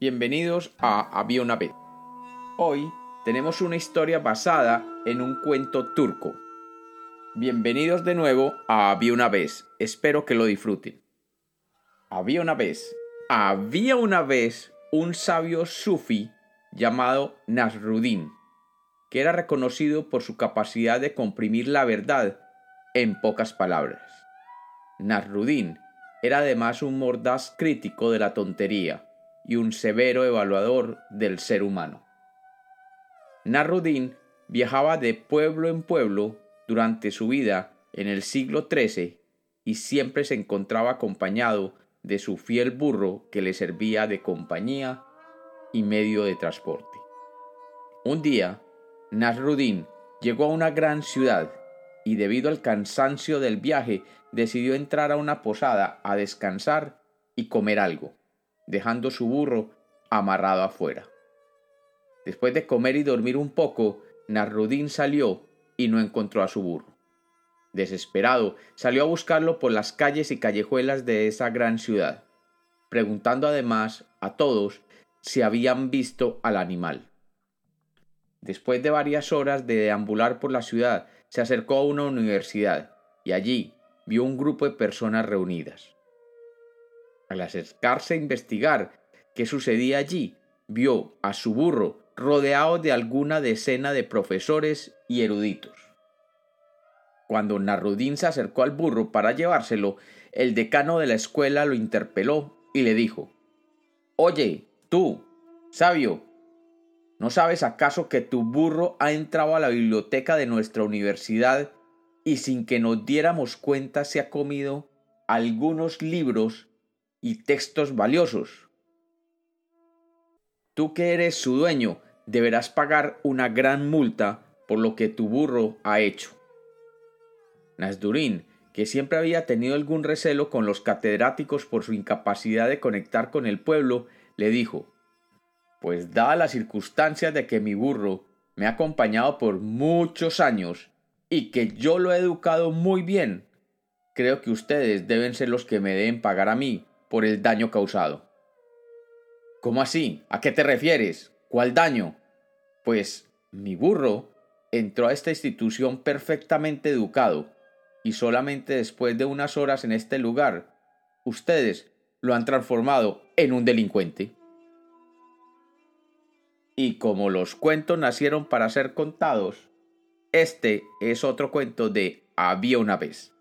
Bienvenidos a Había una vez. Hoy tenemos una historia basada en un cuento turco. Bienvenidos de nuevo a Había una vez. Espero que lo disfruten. Había una vez, había una vez un sabio sufi llamado Nasruddin, que era reconocido por su capacidad de comprimir la verdad en pocas palabras. Nasruddin era además un mordaz crítico de la tontería y un severo evaluador del ser humano. Narudín viajaba de pueblo en pueblo durante su vida en el siglo XIII y siempre se encontraba acompañado de su fiel burro que le servía de compañía y medio de transporte. Un día, Nasruddin llegó a una gran ciudad y debido al cansancio del viaje decidió entrar a una posada a descansar y comer algo dejando su burro amarrado afuera. Después de comer y dormir un poco, Narrudín salió y no encontró a su burro. Desesperado, salió a buscarlo por las calles y callejuelas de esa gran ciudad, preguntando además a todos si habían visto al animal. Después de varias horas de deambular por la ciudad, se acercó a una universidad y allí vio un grupo de personas reunidas. Al acercarse a investigar qué sucedía allí, vio a su burro rodeado de alguna decena de profesores y eruditos. Cuando Narudín se acercó al burro para llevárselo, el decano de la escuela lo interpeló y le dijo Oye, tú, sabio, ¿no sabes acaso que tu burro ha entrado a la biblioteca de nuestra universidad y sin que nos diéramos cuenta se ha comido algunos libros y textos valiosos. Tú que eres su dueño, deberás pagar una gran multa por lo que tu burro ha hecho. Nasdurín, que siempre había tenido algún recelo con los catedráticos por su incapacidad de conectar con el pueblo, le dijo Pues dadas las circunstancias de que mi burro me ha acompañado por muchos años y que yo lo he educado muy bien, creo que ustedes deben ser los que me deben pagar a mí por el daño causado. ¿Cómo así? ¿A qué te refieres? ¿Cuál daño? Pues mi burro entró a esta institución perfectamente educado y solamente después de unas horas en este lugar, ustedes lo han transformado en un delincuente. Y como los cuentos nacieron para ser contados, este es otro cuento de Había una vez.